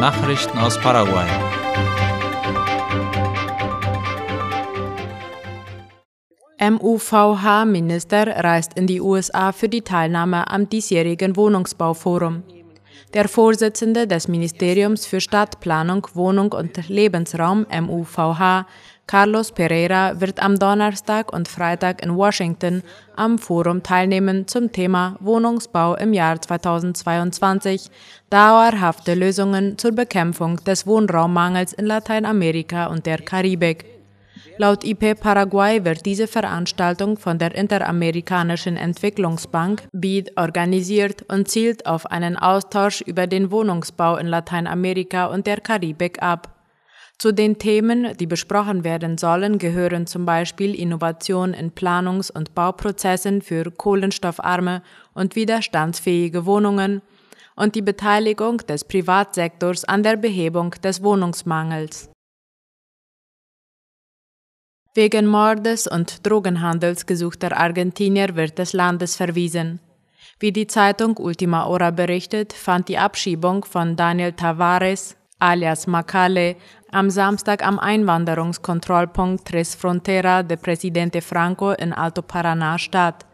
Nachrichten aus Paraguay. MUVH-Minister reist in die USA für die Teilnahme am diesjährigen Wohnungsbauforum. Der Vorsitzende des Ministeriums für Stadtplanung, Wohnung und Lebensraum MUVH, Carlos Pereira, wird am Donnerstag und Freitag in Washington am Forum teilnehmen zum Thema Wohnungsbau im Jahr 2022, dauerhafte Lösungen zur Bekämpfung des Wohnraummangels in Lateinamerika und der Karibik. Laut IP Paraguay wird diese Veranstaltung von der Interamerikanischen Entwicklungsbank BID organisiert und zielt auf einen Austausch über den Wohnungsbau in Lateinamerika und der Karibik ab. Zu den Themen, die besprochen werden sollen, gehören zum Beispiel Innovation in Planungs- und Bauprozessen für kohlenstoffarme und widerstandsfähige Wohnungen und die Beteiligung des Privatsektors an der Behebung des Wohnungsmangels. Wegen Mordes und Drogenhandels gesuchter Argentinier wird des Landes verwiesen. Wie die Zeitung Ultima Hora berichtet, fand die Abschiebung von Daniel Tavares, alias Macale, am Samstag am Einwanderungskontrollpunkt Tres Frontera de Presidente Franco in Alto Paraná statt.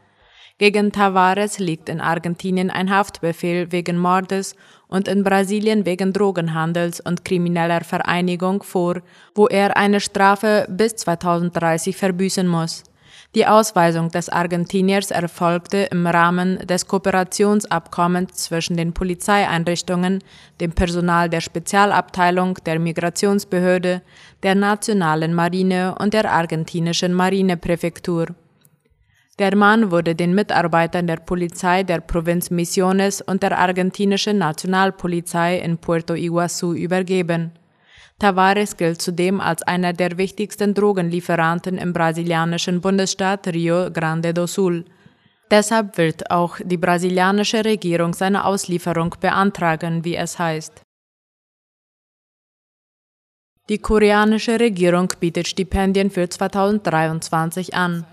Gegen Tavares liegt in Argentinien ein Haftbefehl wegen Mordes und in Brasilien wegen Drogenhandels und krimineller Vereinigung vor, wo er eine Strafe bis 2030 verbüßen muss. Die Ausweisung des Argentiniers erfolgte im Rahmen des Kooperationsabkommens zwischen den Polizeieinrichtungen, dem Personal der Spezialabteilung der Migrationsbehörde, der nationalen Marine und der argentinischen Marinepräfektur. Der Mann wurde den Mitarbeitern der Polizei der Provinz Misiones und der argentinischen Nationalpolizei in Puerto Iguazú übergeben. Tavares gilt zudem als einer der wichtigsten Drogenlieferanten im brasilianischen Bundesstaat Rio Grande do Sul. Deshalb wird auch die brasilianische Regierung seine Auslieferung beantragen, wie es heißt. Die koreanische Regierung bietet Stipendien für 2023 an.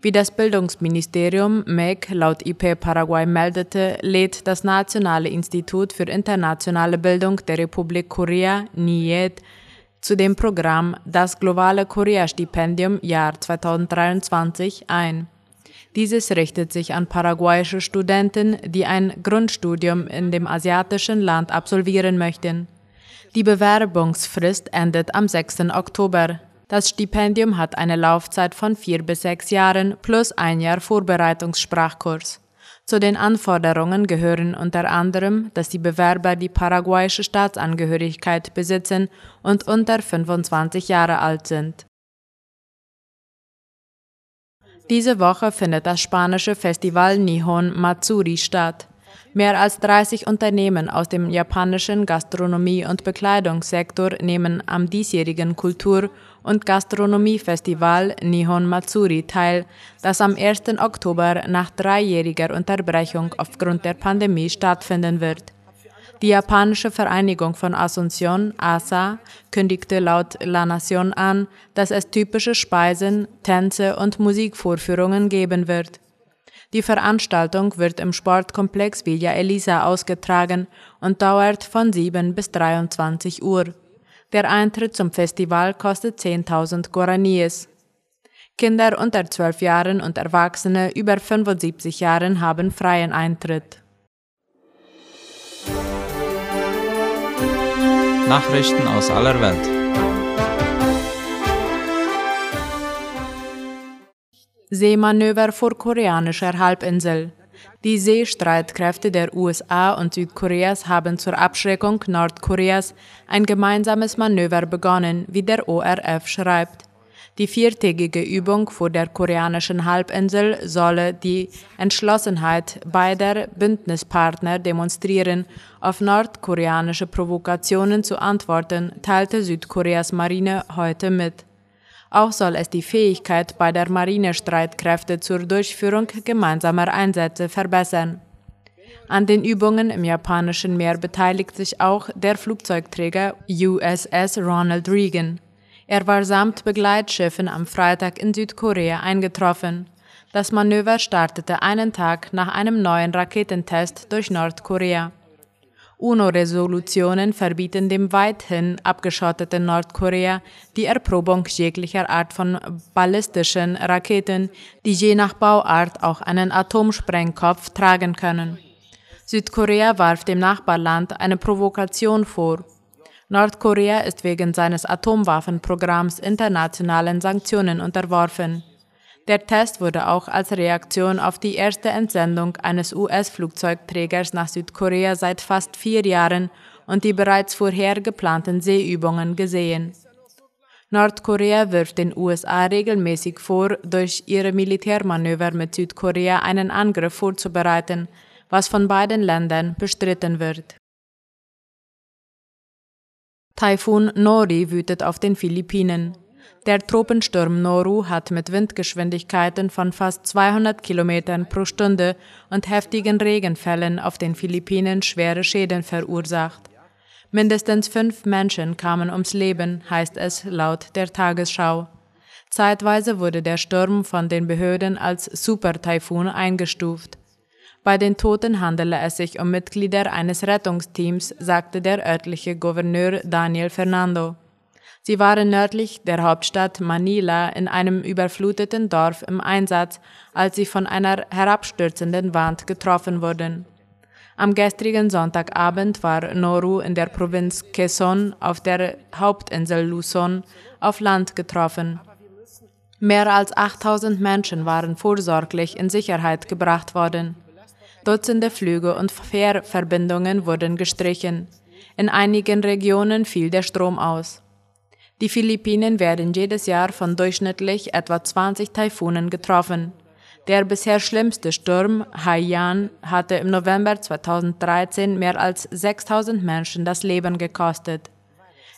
Wie das Bildungsministerium MEC laut IP Paraguay meldete, lädt das Nationale Institut für internationale Bildung der Republik Korea, NIED, zu dem Programm Das globale Korea-Stipendium Jahr 2023 ein. Dieses richtet sich an paraguayische Studenten, die ein Grundstudium in dem asiatischen Land absolvieren möchten. Die Bewerbungsfrist endet am 6. Oktober. Das Stipendium hat eine Laufzeit von vier bis sechs Jahren plus ein Jahr Vorbereitungssprachkurs. Zu den Anforderungen gehören unter anderem, dass die Bewerber die paraguayische Staatsangehörigkeit besitzen und unter 25 Jahre alt sind. Diese Woche findet das spanische Festival Nihon Matsuri statt. Mehr als 30 Unternehmen aus dem japanischen Gastronomie- und Bekleidungssektor nehmen am diesjährigen Kultur- und Gastronomiefestival Nihon Matsuri teil, das am 1. Oktober nach dreijähriger Unterbrechung aufgrund der Pandemie stattfinden wird. Die japanische Vereinigung von Asunción, ASA, kündigte laut La Nación an, dass es typische Speisen, Tänze und Musikvorführungen geben wird. Die Veranstaltung wird im Sportkomplex Villa Elisa ausgetragen und dauert von 7 bis 23 Uhr. Der Eintritt zum Festival kostet 10.000 Guaraníes. Kinder unter 12 Jahren und Erwachsene über 75 Jahren haben freien Eintritt. Nachrichten aus aller Welt. Seemanöver vor koreanischer Halbinsel. Die Seestreitkräfte der USA und Südkoreas haben zur Abschreckung Nordkoreas ein gemeinsames Manöver begonnen, wie der ORF schreibt. Die viertägige Übung vor der koreanischen Halbinsel solle die Entschlossenheit beider Bündnispartner demonstrieren, auf nordkoreanische Provokationen zu antworten, teilte Südkoreas Marine heute mit. Auch soll es die Fähigkeit beider Marinestreitkräfte zur Durchführung gemeinsamer Einsätze verbessern. An den Übungen im japanischen Meer beteiligt sich auch der Flugzeugträger USS Ronald Reagan. Er war samt Begleitschiffen am Freitag in Südkorea eingetroffen. Das Manöver startete einen Tag nach einem neuen Raketentest durch Nordkorea. UNO-Resolutionen verbieten dem weithin abgeschotteten Nordkorea die Erprobung jeglicher Art von ballistischen Raketen, die je nach Bauart auch einen Atomsprengkopf tragen können. Südkorea warf dem Nachbarland eine Provokation vor. Nordkorea ist wegen seines Atomwaffenprogramms internationalen Sanktionen unterworfen. Der Test wurde auch als Reaktion auf die erste Entsendung eines US-Flugzeugträgers nach Südkorea seit fast vier Jahren und die bereits vorher geplanten Seeübungen gesehen. Nordkorea wirft den USA regelmäßig vor, durch ihre Militärmanöver mit Südkorea einen Angriff vorzubereiten, was von beiden Ländern bestritten wird. Taifun Nori wütet auf den Philippinen. Der Tropensturm Noru hat mit Windgeschwindigkeiten von fast 200 Kilometern pro Stunde und heftigen Regenfällen auf den Philippinen schwere Schäden verursacht. Mindestens fünf Menschen kamen ums Leben, heißt es laut der Tagesschau. Zeitweise wurde der Sturm von den Behörden als Super-Taifun eingestuft. Bei den Toten handele es sich um Mitglieder eines Rettungsteams, sagte der örtliche Gouverneur Daniel Fernando. Sie waren nördlich der Hauptstadt Manila in einem überfluteten Dorf im Einsatz, als sie von einer herabstürzenden Wand getroffen wurden. Am gestrigen Sonntagabend war Noru in der Provinz Quezon auf der Hauptinsel Luzon auf Land getroffen. Mehr als 8000 Menschen waren vorsorglich in Sicherheit gebracht worden. Dutzende Flüge und Fährverbindungen wurden gestrichen. In einigen Regionen fiel der Strom aus. Die Philippinen werden jedes Jahr von durchschnittlich etwa 20 Taifunen getroffen. Der bisher schlimmste Sturm Haiyan hatte im November 2013 mehr als 6000 Menschen das Leben gekostet.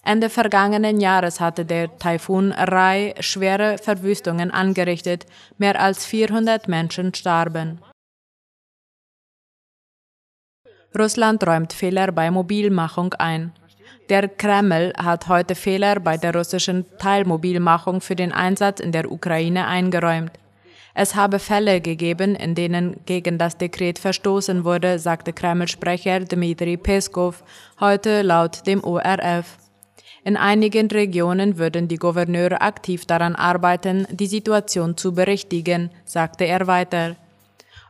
Ende vergangenen Jahres hatte der Taifun Rai schwere Verwüstungen angerichtet, mehr als 400 Menschen starben. Russland räumt Fehler bei Mobilmachung ein. Der Kreml hat heute Fehler bei der russischen Teilmobilmachung für den Einsatz in der Ukraine eingeräumt. Es habe Fälle gegeben, in denen gegen das Dekret verstoßen wurde, sagte Kreml-Sprecher Dmitri Peskov heute laut dem ORF. In einigen Regionen würden die Gouverneure aktiv daran arbeiten, die Situation zu berichtigen, sagte er weiter.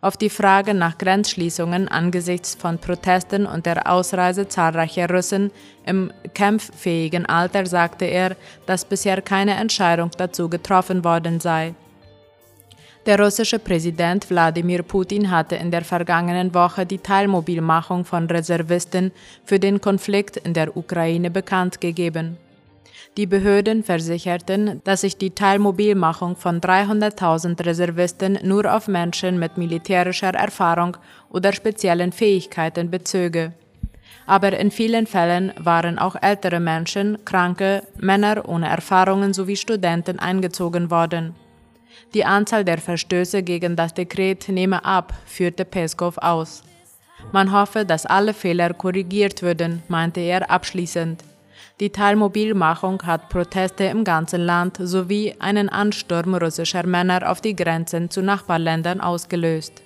Auf die Frage nach Grenzschließungen angesichts von Protesten und der Ausreise zahlreicher Russen im kämpffähigen Alter sagte er, dass bisher keine Entscheidung dazu getroffen worden sei. Der russische Präsident Wladimir Putin hatte in der vergangenen Woche die Teilmobilmachung von Reservisten für den Konflikt in der Ukraine bekannt gegeben. Die Behörden versicherten, dass sich die Teilmobilmachung von 300.000 Reservisten nur auf Menschen mit militärischer Erfahrung oder speziellen Fähigkeiten bezöge. Aber in vielen Fällen waren auch ältere Menschen, Kranke, Männer ohne Erfahrungen sowie Studenten eingezogen worden. Die Anzahl der Verstöße gegen das Dekret nehme ab, führte Peskov aus. Man hoffe, dass alle Fehler korrigiert würden, meinte er abschließend. Die Teilmobilmachung hat Proteste im ganzen Land sowie einen Ansturm russischer Männer auf die Grenzen zu Nachbarländern ausgelöst.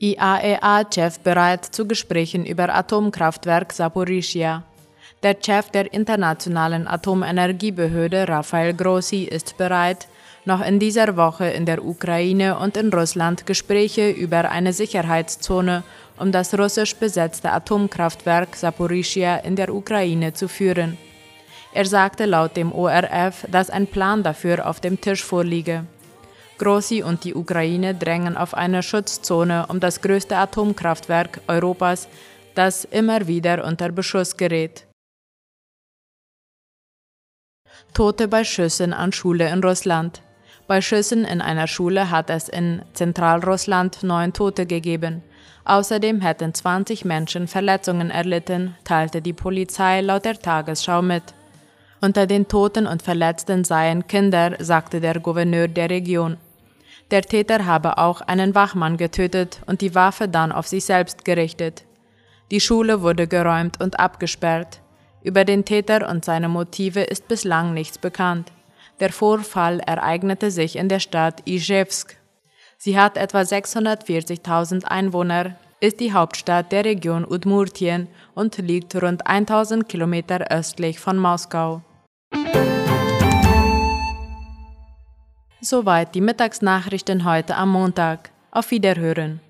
IAEA-Chef bereit zu Gesprächen über Atomkraftwerk Saporischia. Der Chef der Internationalen Atomenergiebehörde Rafael Grossi ist bereit, noch in dieser Woche in der Ukraine und in Russland Gespräche über eine Sicherheitszone um das russisch besetzte Atomkraftwerk Saporischia in der Ukraine zu führen. Er sagte laut dem ORF, dass ein Plan dafür auf dem Tisch vorliege. Grossi und die Ukraine drängen auf eine Schutzzone um das größte Atomkraftwerk Europas, das immer wieder unter Beschuss gerät. Tote bei Schüssen an Schule in Russland. Bei Schüssen in einer Schule hat es in Zentralrussland neun Tote gegeben. Außerdem hätten 20 Menschen Verletzungen erlitten, teilte die Polizei laut der Tagesschau mit. Unter den Toten und Verletzten seien Kinder, sagte der Gouverneur der Region. Der Täter habe auch einen Wachmann getötet und die Waffe dann auf sich selbst gerichtet. Die Schule wurde geräumt und abgesperrt. Über den Täter und seine Motive ist bislang nichts bekannt. Der Vorfall ereignete sich in der Stadt Ijewsk. Sie hat etwa 640.000 Einwohner, ist die Hauptstadt der Region Udmurtien und liegt rund 1000 Kilometer östlich von Moskau. Soweit die Mittagsnachrichten heute am Montag. Auf Wiederhören.